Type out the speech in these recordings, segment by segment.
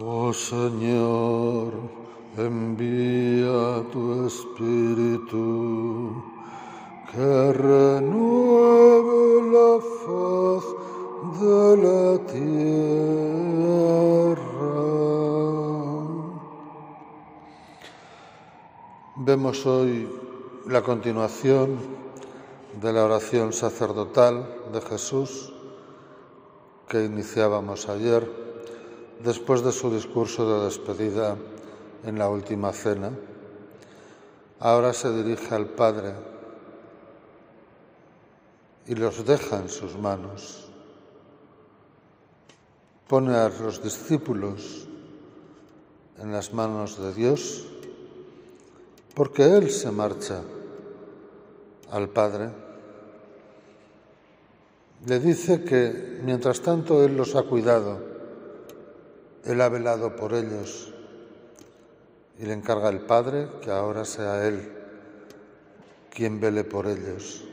Oh Señor, envía tu Espíritu que renueve la faz de la tierra. Vemos hoy la continuación de la oración sacerdotal de Jesús que iniciábamos ayer después de su discurso de despedida en la última cena. Ahora se dirige al Padre y los deja en sus manos. Pone a los discípulos en las manos de Dios porque Él se marcha al Padre. Le dice que mientras tanto Él los ha cuidado, Él ha velado por ellos y le encarga al Padre que ahora sea Él quien vele por ellos.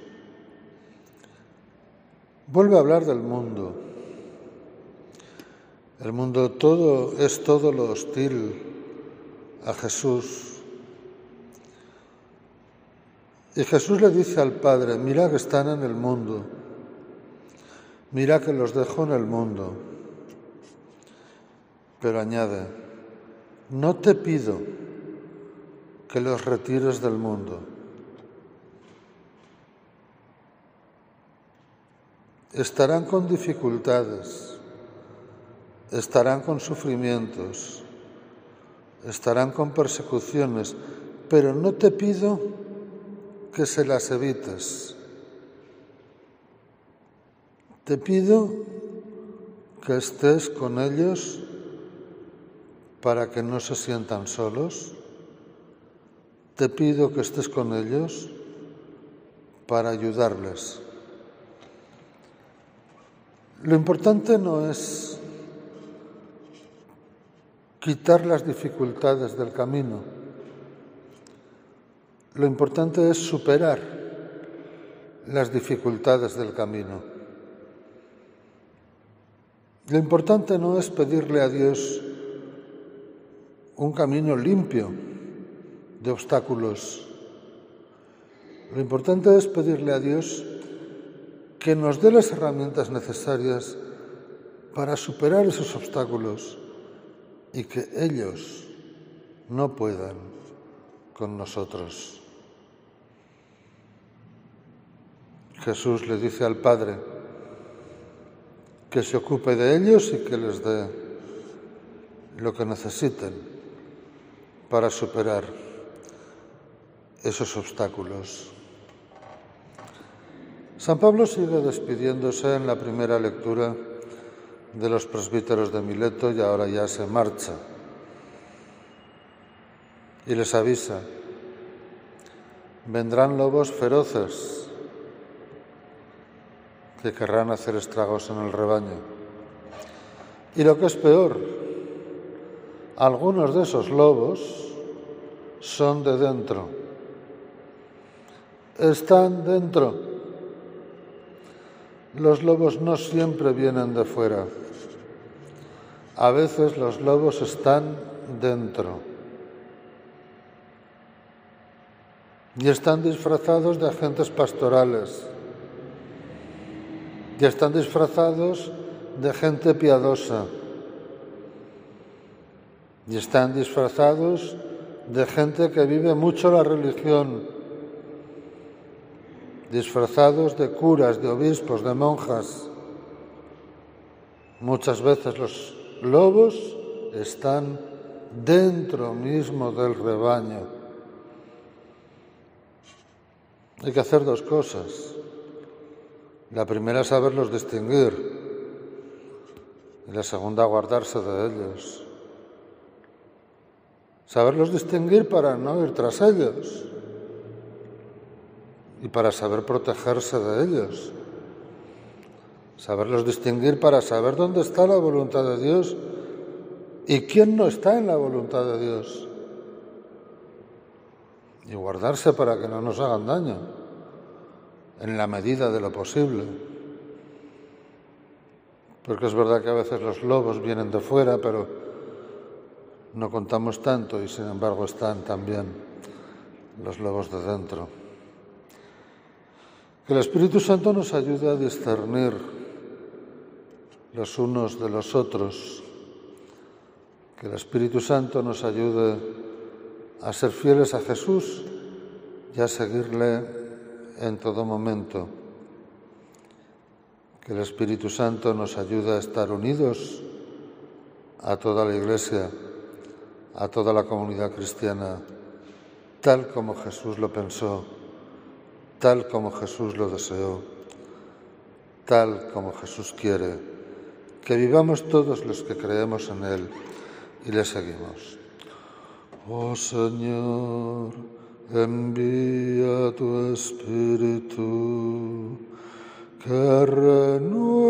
Vuelve a hablar del mundo. El mundo todo es todo lo hostil a Jesús. Y Jesús le dice al Padre, mira que están en el mundo, mira que los dejo en el mundo. Pero añade, no te pido que los retires del mundo. Estarán con dificultades, estarán con sufrimientos, estarán con persecuciones, pero no te pido que se las evites. Te pido que estés con ellos para que no se sientan solos. Te pido que estés con ellos para ayudarles. Lo importante no es quitar las dificultades del camino lo importante es superar las dificultades del camino. Lo importante no es pedirle a Dios un camino limpio de obstáculos. Lo importante es pedirle a Dios que nos dé las herramientas necesarias para superar esos obstáculos y que ellos no puedan con nosotros. Jesús le dice al Padre que se ocupe de ellos y que les dé lo que necesiten para superar esos obstáculos. San Pablo sigue despidiéndose en la primera lectura de los presbíteros de Mileto y ahora ya se marcha. Y les avisa, vendrán lobos feroces que querrán hacer estragos en el rebaño. Y lo que es peor, algunos de esos lobos son de dentro. Están dentro. Los lobos no siempre vienen de fuera. A veces los lobos están dentro. Y están disfrazados de agentes pastorales y están disfrazados de gente piadosa y están disfrazados de gente que vive mucho la religión, disfrazados de curas, de obispos, de monjas. Muchas veces los lobos están dentro mismo del rebaño. Hay que hacer dos cosas. La primera saberlos distinguir y la segunda guardarse de ellos. Saberlos distinguir para no ir tras ellos y para saber protegerse de ellos. Saberlos distinguir para saber dónde está la voluntad de Dios y quién no está en la voluntad de Dios. Y guardarse para que no nos hagan daño en la medida de lo posible. Porque es verdad que a veces los lobos vienen de fuera, pero no contamos tanto y sin embargo están también los lobos de dentro. Que el Espíritu Santo nos ayude a discernir los unos de los otros. Que el Espíritu Santo nos ayude a ser fieles a Jesús y a seguirle en todo momento. Que el Espíritu Santo nos ayude a estar unidos a toda la Iglesia a toda la comunidad cristiana, tal como Jesús lo pensó, tal como Jesús lo deseó, tal como Jesús quiere, que vivamos todos los que creemos en Él y le seguimos. Oh Señor, envía tu Espíritu que renueve